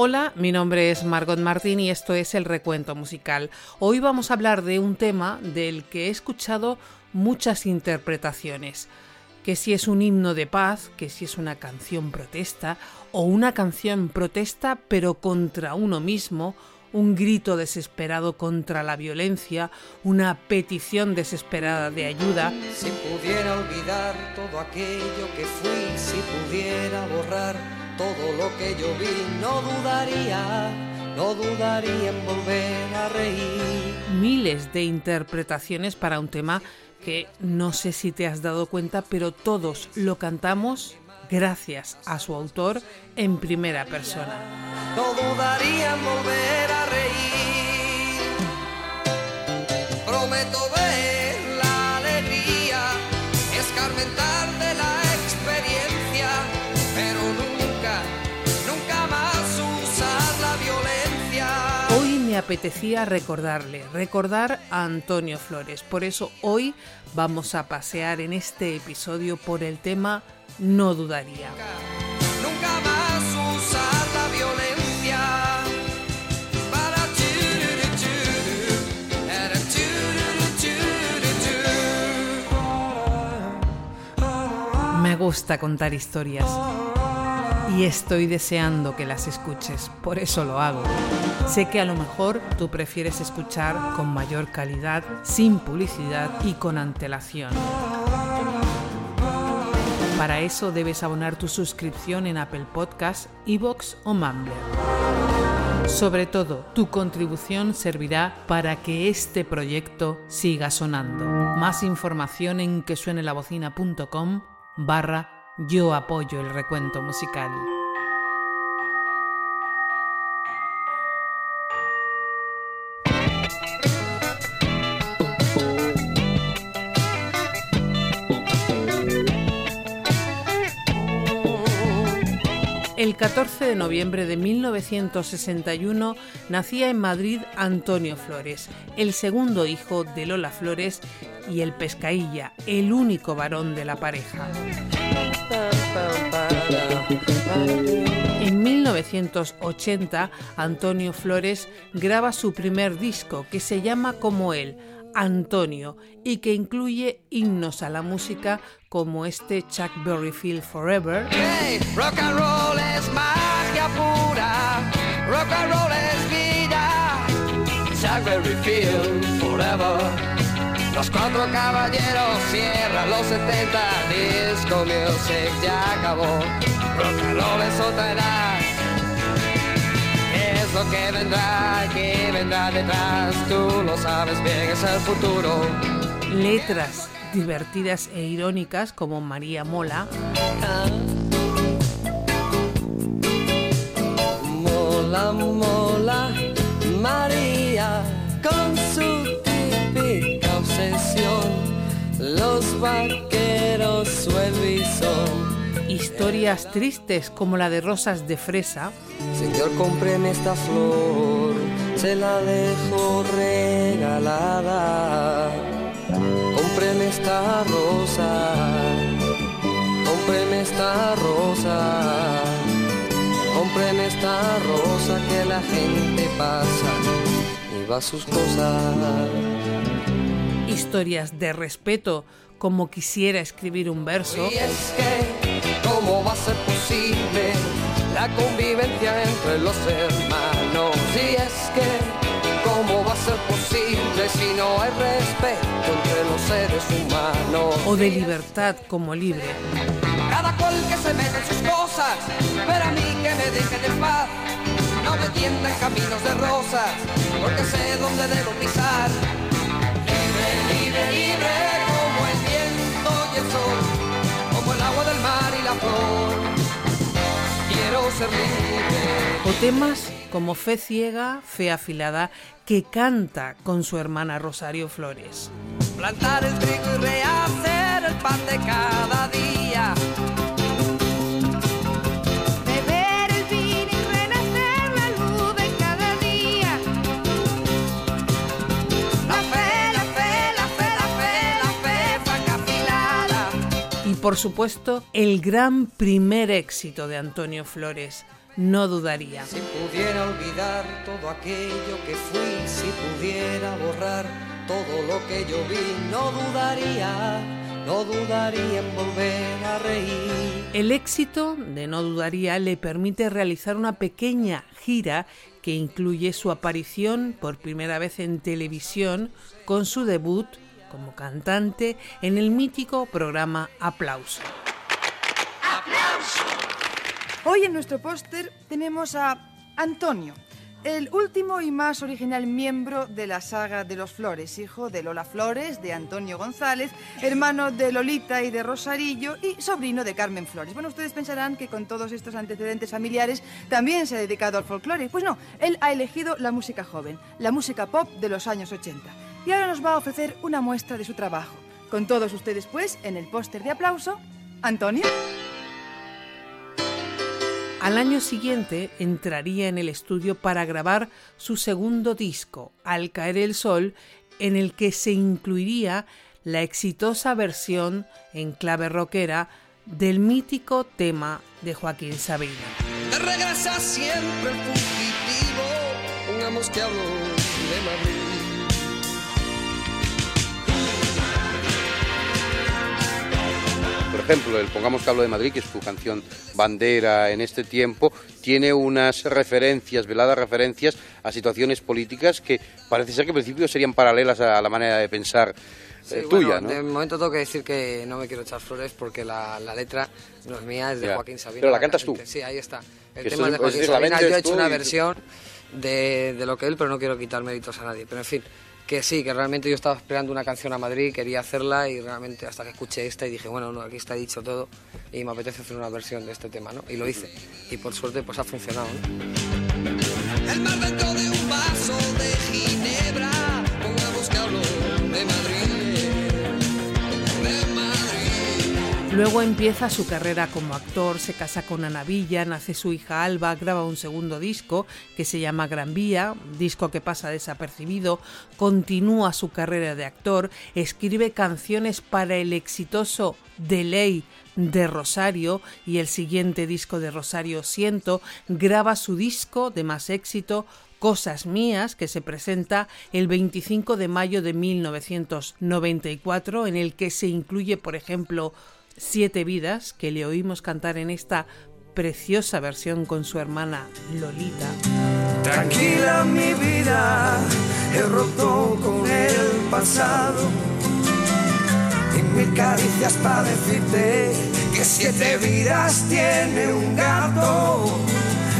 Hola, mi nombre es Margot Martín y esto es El Recuento Musical. Hoy vamos a hablar de un tema del que he escuchado muchas interpretaciones. Que si es un himno de paz, que si es una canción protesta, o una canción protesta pero contra uno mismo, un grito desesperado contra la violencia, una petición desesperada de ayuda. Si pudiera olvidar todo aquello que fui, si pudiera borrar todo lo que yo vi, no dudaría, no dudaría en volver a reír. Miles de interpretaciones para un tema que no sé si te has dado cuenta, pero todos lo cantamos gracias a su autor en primera persona. No dudaría en volver a reír. Prometo ver la alegría, escarmentar me apetecía recordarle, recordar a Antonio Flores. Por eso hoy vamos a pasear en este episodio por el tema No dudaría. Nunca más usar la violencia. Para. Me gusta contar historias y estoy deseando que las escuches, por eso lo hago. Sé que a lo mejor tú prefieres escuchar con mayor calidad, sin publicidad y con antelación. Para eso debes abonar tu suscripción en Apple Podcasts, Evox o Mumbler. Sobre todo, tu contribución servirá para que este proyecto siga sonando. Más información en quesuenelabocina.com barra yo apoyo el recuento musical. El 14 de noviembre de 1961 nacía en Madrid Antonio Flores, el segundo hijo de Lola Flores y el Pescailla, el único varón de la pareja. En 1980, Antonio Flores graba su primer disco que se llama como él, Antonio, y que incluye himnos a la música como este Chuck Berry Feel Forever, rock and roll es rock and roll es vida. Chuck Berry Field forever. Los cuatro caballeros cierran los 70, disco music ya acabó. Rock and roll es otra edad. Es lo que vendrá, que vendrá detrás. Tú lo sabes bien, es el futuro. letras divertidas e irónicas como María Mola, Mola, mola, María, Los vaqueros su son. historias tristes como la de Rosas de Fresa, Señor, cómpreme esta flor, se la dejo regalada. Cómpreme esta rosa, cómpreme esta rosa, cómpreme esta rosa que la gente pasa y va a sus cosas. Historias de respeto como quisiera escribir un verso, Y es que, ¿cómo va a ser posible la convivencia entre los hermanos? Y es que, ¿cómo va a ser posible si no hay respeto entre los seres humanos? o de libertad como libre. Cada cual que se meta en sus cosas, pero a mí que me dejen en paz. No me tiendan caminos de rosas, porque sé dónde debo pisar. Libre, libre, como el viento y el sol, como el agua del mar y la flor. Quiero ser libre. O temas como Fe ciega, Fe afilada, que canta con su hermana Rosario Flores. Plantar el trigo y rehacer el pan de cada día. Por supuesto, el gran primer éxito de Antonio Flores, no dudaría. Si pudiera olvidar todo aquello que fui, si pudiera borrar todo lo que yo vi, no dudaría, no dudaría en volver a reír. El éxito de No Dudaría le permite realizar una pequeña gira que incluye su aparición por primera vez en televisión con su debut como cantante en el mítico programa Aplauso. Hoy en nuestro póster tenemos a Antonio, el último y más original miembro de la saga de los Flores, hijo de Lola Flores, de Antonio González, hermano de Lolita y de Rosarillo y sobrino de Carmen Flores. Bueno, ustedes pensarán que con todos estos antecedentes familiares también se ha dedicado al folclore. Pues no, él ha elegido la música joven, la música pop de los años 80. Y ahora nos va a ofrecer una muestra de su trabajo. Con todos ustedes, pues, en el póster de aplauso, Antonio. Al año siguiente entraría en el estudio para grabar su segundo disco, Al caer el sol, en el que se incluiría la exitosa versión en clave rockera del mítico tema de Joaquín Sabina. Te regresa siempre el fugitivo, pongamos que hablo de Madrid. Ejemplo, el Pongamos que hablo de Madrid, que es su canción bandera en este tiempo, tiene unas referencias, veladas referencias a situaciones políticas que parece ser que al principio serían paralelas a la manera de pensar eh, Sí, tuya, bueno, ¿no? De momento tengo que decir que no me quiero echar flores porque la, la letra no es mía, es de Ya. Joaquín Sabina. Pero la cantas tú. Sí, ahí está. El Que tema es de Joaquín Sabina. Yo he hecho una versión de, de lo que él, pero no quiero quitar méritos a nadie. Pero en fin, que sí, que realmente yo estaba esperando una canción a Madrid, quería hacerla y realmente hasta que escuché esta y dije, bueno, no, aquí está dicho todo y me apetece hacer una versión de este tema, ¿no? Y lo hice. Y por suerte, pues ha funcionado, ¿no? El mar de un vaso de ginebra, Luego empieza su carrera como actor, se casa con Ana Villa, nace su hija Alba, graba un segundo disco que se llama Gran Vía, disco que pasa desapercibido, continúa su carrera de actor, escribe canciones para el exitoso De Ley de Rosario y el siguiente disco de Rosario Siento, graba su disco de más éxito Cosas Mías, que se presenta el 25 de mayo de 1994, en el que se incluye, por ejemplo, Siete Vidas, que le oímos cantar en esta preciosa versión con su hermana Lolita. Tranquila mi vida, he roto con el pasado. Y mil caricias para decirte que siete vidas tiene un gato.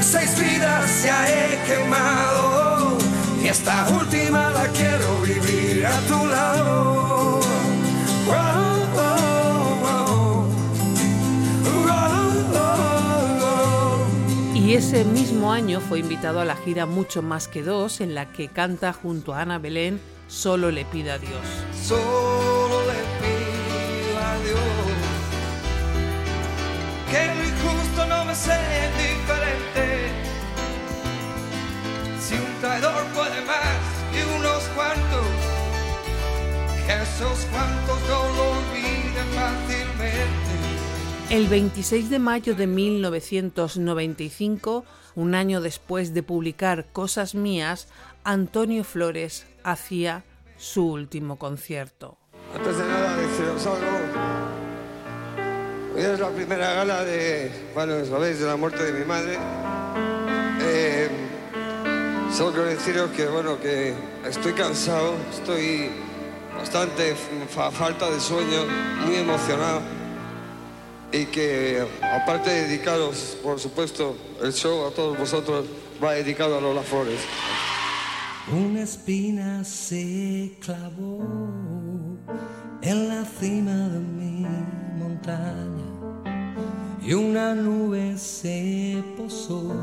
Seis vidas ya he quemado. Y esta última la quiero vivir a tu lado. Y ese mismo año fue invitado a la gira Mucho Más que Dos, en la que canta junto a Ana Belén Solo le pida a Dios. Solo le pido a Dios que lo injusto no me sea indiferente. Si un traidor puede más que unos cuantos, que esos cuantos no lo olviden fácilmente. El 26 de mayo de 1995, un año después de publicar Cosas Mías, Antonio Flores hacía su último concierto. Antes de nada, deciros algo. Hoy es la primera gala de, bueno, sabéis, de la muerte de mi madre. Eh, solo quiero deciros que, bueno, que estoy cansado, estoy bastante fa- falta de sueño, muy emocionado. Y que, aparte de dedicaros, por supuesto, el show a todos vosotros, va dedicado a Lola Flores. Una espina se clavó en la cima de mi montaña y una nube se posó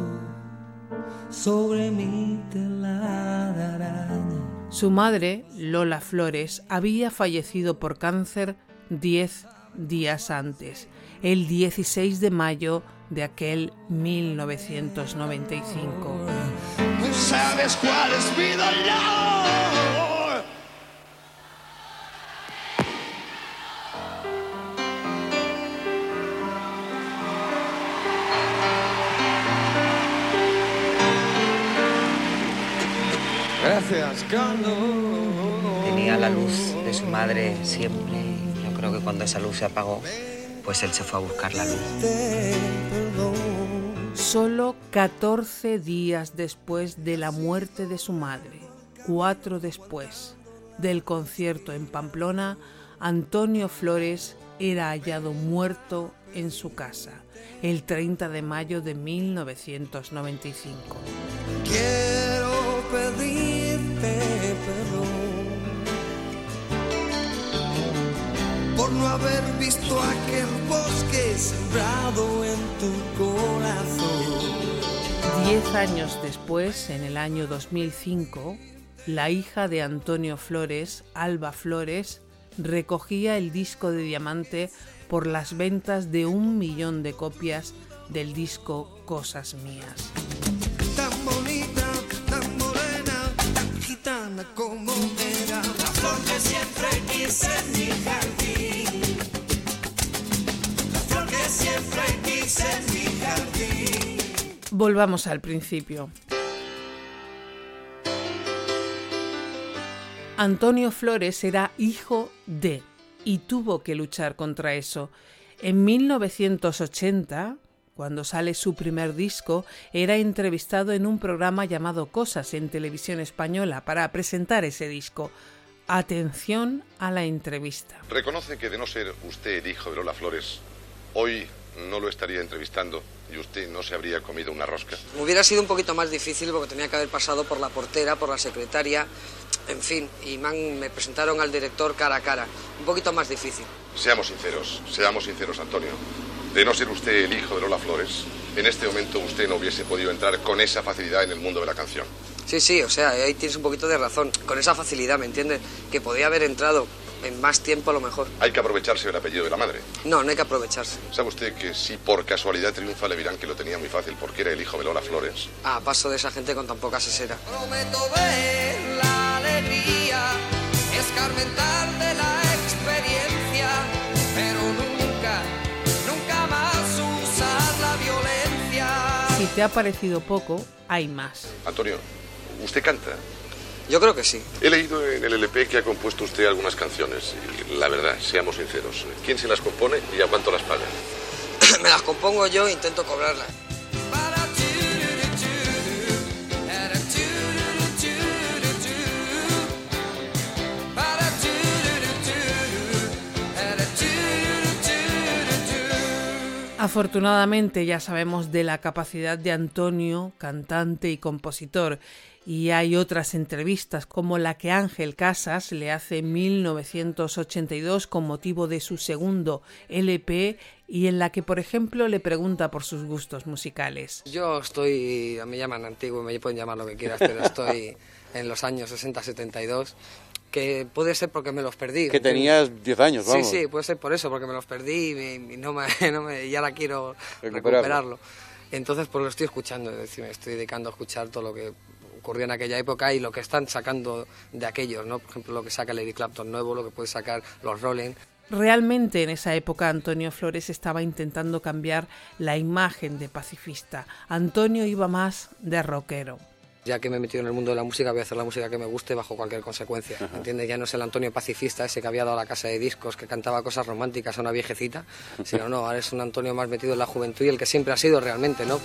sobre mi tela de araña. Su madre, Lola Flores, había fallecido por cáncer 10 días antes, el 16 de mayo de aquel 1995. ¿Sabes cuál es mi? Gracias, Carlos. Tenía la luz de su madre siempre creo que cuando esa luz se apagó, pues él se fue a buscar la luz. Solo 14 días después de la muerte de su madre, cuatro después del concierto en Pamplona, Antonio Flores era hallado muerto en su casa el 30 de mayo de 1995. Quiero pedirte no haber visto aquel bosque sembrado en tu corazón. Diez años después, en el año 2005, la hija de Antonio Flores, Alba Flores, recogía el disco de diamante por las ventas de un millón de copias del disco Cosas Mías. Volvamos al principio. Antonio Flores era hijo de y tuvo que luchar contra eso. En 1980, cuando sale su primer disco, era entrevistado en un programa llamado Cosas en televisión española para presentar ese disco. Atención a la entrevista. Reconoce que de no ser usted el hijo de Lola Flores, hoy no lo estaría entrevistando y usted no se habría comido una rosca. Hubiera sido un poquito más difícil porque tenía que haber pasado por la portera, por la secretaria, en fin, y me, han- me presentaron al director cara a cara. Un poquito más difícil. Seamos sinceros, seamos sinceros, Antonio. De no ser usted el hijo de Lola Flores, en este momento usted no hubiese podido entrar con esa facilidad en el mundo de la canción. Sí, sí, o sea, ahí tienes un poquito de razón. Con esa facilidad, ¿me entiendes? Que podía haber entrado en más tiempo a lo mejor. Hay que aprovecharse del apellido de la madre. No, no hay que aprovecharse. ¿Sabe usted que si por casualidad triunfa le dirán que lo tenía muy fácil porque era el hijo de Lola Flores? Ah, paso de esa gente con tan poca sesera. Prometo ver la alegría, escarmentar de la experiencia, pero nunca, nunca más usar la violencia. Si te ha parecido poco, hay más. Antonio, ¿usted canta? Yo creo que sí. He leído en el LP que ha compuesto usted algunas canciones. Y la verdad, seamos sinceros. ¿Quién se las compone y a cuánto las paga? Me las compongo yo e intento cobrarlas. Afortunadamente ya sabemos de la capacidad de Antonio, cantante y compositor, y hay otras entrevistas como la que Ángel Casas le hace en 1982 con motivo de su segundo LP y en la que, por ejemplo, le pregunta por sus gustos musicales. Yo estoy, me llaman antiguo, me pueden llamar lo que quieras, pero estoy en los años 60-72, que puede ser porque me los perdí. Que tenías 10 años, vamos. Sí, sí, puede ser por eso, porque me los perdí y, y no me, no me- y ahora quiero Recuperarlo. recuperarlo. Entonces, pues lo estoy escuchando, es decir, me estoy dedicando a escuchar todo lo que ocurrió en aquella época y lo que están sacando de aquellos, ¿no? Por ejemplo, lo que saca Lady Clapton nuevo, lo que puede sacar los Rolling. Realmente en esa época Antonio Flores estaba intentando cambiar la imagen de pacifista. Antonio iba más de rockero. Ya que me he metido en el mundo de la música, voy a hacer la música que me guste bajo cualquier consecuencia. ¿Entiendes? Ya no es el Antonio pacifista ese que había dado a la casa de discos, que cantaba cosas románticas a una viejecita, sino no, ahora es un Antonio más metido en la juventud y el que siempre ha sido realmente, ¿no?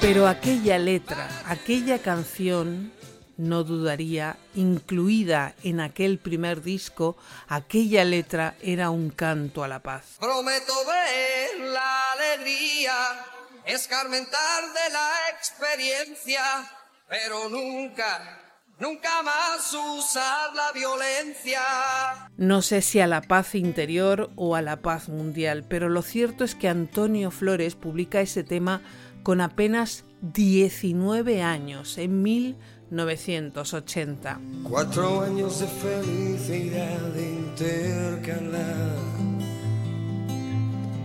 Pero aquella letra, aquella canción, no dudaría, incluida en aquel primer disco, aquella letra era un canto a la paz. Prometo ver la alegría, escarmentar de la experiencia, pero nunca, nunca más usar la violencia. No sé si a la paz interior o a la paz mundial, pero lo cierto es que Antonio Flores publica ese tema con apenas 19 años, en 1980. Cuatro años de felicidad intercalar.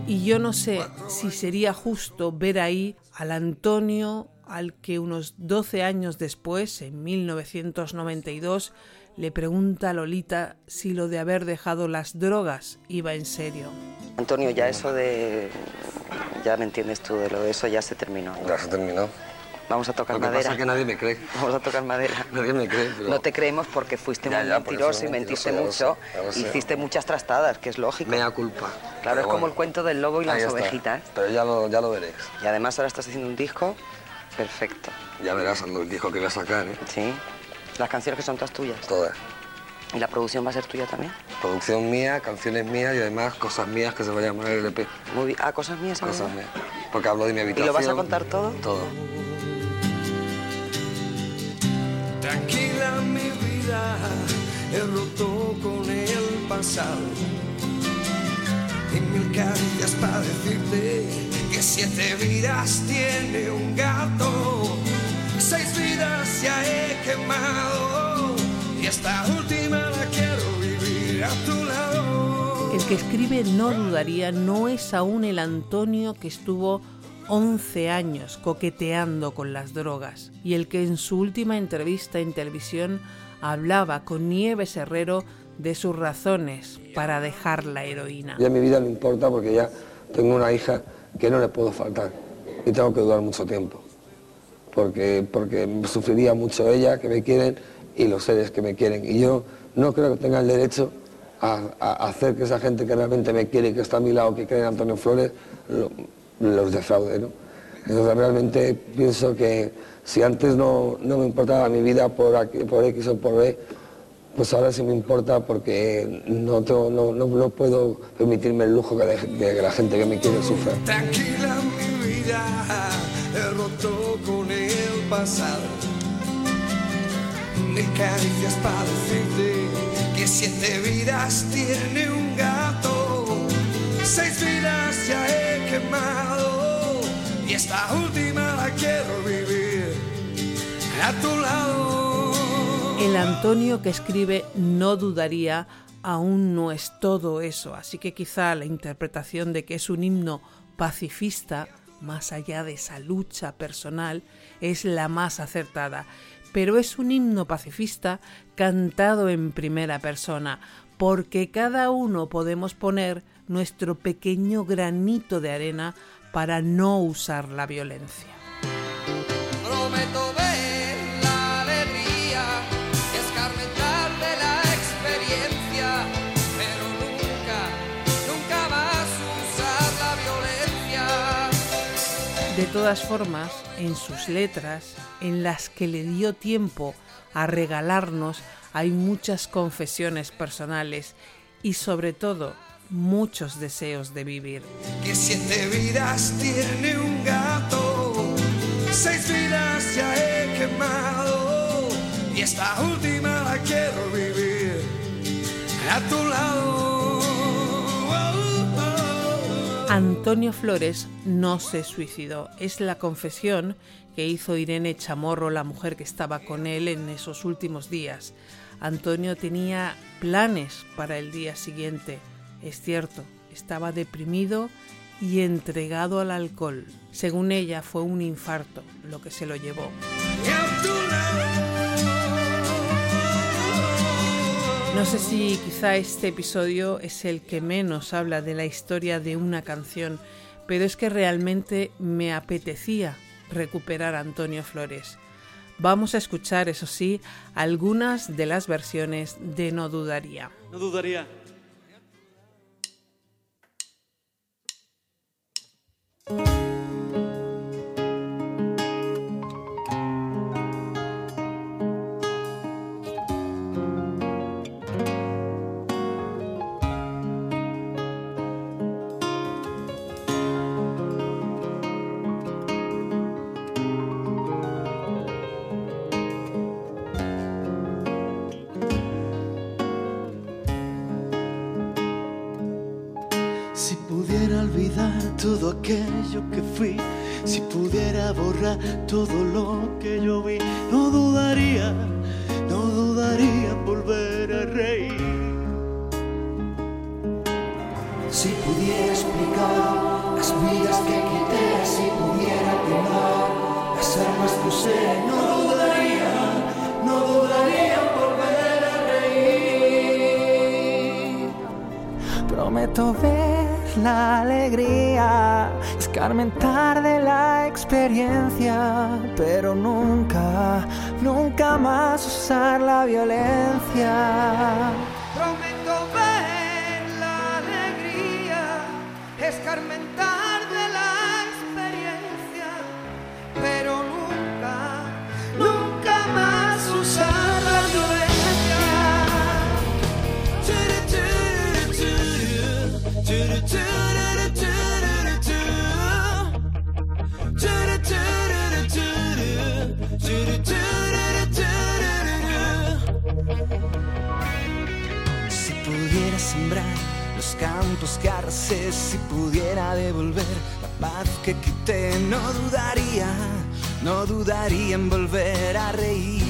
Y yo no sé si sería justo ver ahí al Antonio al que unos 12 años después, en 1992, le pregunta a Lolita si lo de haber dejado las drogas iba en serio. Antonio, ya eso de... Ya me entiendes tú, de lo de eso ya se terminó. Ya se terminó. Vamos a tocar Lo que madera. pasa que nadie me cree. Vamos a tocar madera. Nadie me cree, pero... No te creemos porque fuiste Ya, muy ya, mentiroso y mentiste mentiroso, ya lo mucho. sé, lo. Hiciste muchas trastadas, que es lógico. Mea culpa. Claro, es como el cuento del lobo y las está. ovejitas. Pero ya lo, ya lo veréis. Y además ahora estás haciendo un disco perfecto. Ya verás el disco que voy a sacar, ¿eh? Sí. Las canciones que son todas tuyas. Todas. ¿Y la producción va a ser tuya también? Producción mía, canciones mías y además cosas mías que se va a llamar el EP. Muy bien. Ah, cosas mías. Cosas mías. Porque hablo de mi ¿Y habitación. lo vas a contar todo? Todo. Tranquila mi vida, he roto con el pasado. Y mil caricias para decirte que siete vidas tiene un gato. Seis vidas ya he quemado y esta última la quiero vivir a tu lado. El que escribe No dudaría no es aún el Antonio que estuvo 11 años coqueteando con las drogas y el que en su última entrevista en televisión hablaba con Nieves Herrero de sus razones para dejar la heroína. Ya mi vida no importa porque ya tengo una hija que no le puedo faltar y tengo que durar mucho tiempo. Porque, porque sufriría mucho ella, que me quieren, y los seres que me quieren. Y yo no creo que tenga el derecho a, hacer que esa gente que realmente me quiere y que está a mi lado, que cree en Antonio Flores, lo- los defraude. ¿no? Entonces realmente pienso que si antes no, no me importaba mi vida por, aquí- por X o por B, pues ahora sí me importa porque no, tengo- no, no, no puedo permitirme el lujo que de, que la gente que me quiere sufra. Tranquila mi vida, he roto con el pasado. Mil caricias para decirte que siete vidas tiene un gato. Seis vidas ya he quemado esta última la quiero vivir a tu lado. El Antonio que escribe No dudaría aún no es todo eso, así que quizá la interpretación de que es un himno pacifista, más allá de esa lucha personal, es la más acertada. Pero es un himno pacifista cantado en primera persona, porque cada uno podemos poner nuestro pequeño granito de arena para no usar la violencia. Prometo ver la alegría, escarmentar de la experiencia, pero nunca, nunca más usar la violencia. De todas formas, en sus letras, en las que le dio tiempo a regalarnos, hay muchas confesiones personales y sobre todo muchos deseos de vivir. Que siete vidas tiene un gato, seis vidas ya he quemado y esta última la quiero vivir a tu lado. Antonio Flores no se suicidó. Es la confesión que hizo Irene Chamorro, la mujer que estaba con él en esos últimos días. Antonio tenía planes para el día siguiente. Es cierto, estaba deprimido y entregado al alcohol. Según ella, fue un infarto lo que se lo llevó. No sé si quizá este episodio es el que menos habla de la historia de una canción, pero es que realmente me apetecía recuperar a Antonio Flores. Vamos a escuchar, eso sí, algunas de las versiones de No Dudaría. No dudaría. Prometo ver la alegría, escarmentar de la experiencia, pero nunca, nunca más usar la violencia. No dudaría, no dudaría en volver a reír.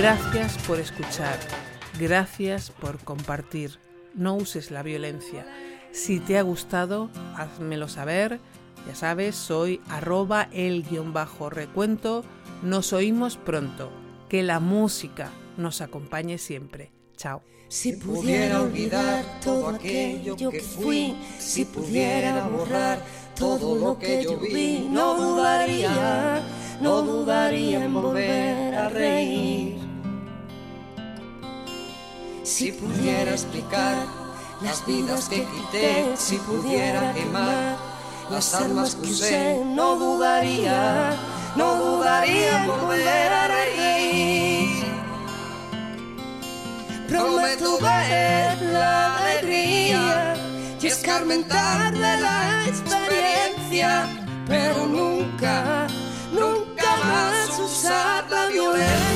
Gracias por escuchar. Gracias por compartir. No uses la violencia. Si te ha gustado, házmelo saber. Ya sabes, soy arroba el guion bajo recuento. Nos oímos pronto. Que la música nos acompañe siempre. Chao. Si pudiera olvidar todo aquello que fui, si pudiera borrar todo lo que yo vi, no dudaría, no dudaría en volver a reír. Si pudiera explicar las vidas que quité, si pudiera quemar las almas que usé, no dudaría, no dudaría en volver a reír. Prometo ver la alegría y escarmentar de la experiencia, pero nunca, nunca más usar la violencia.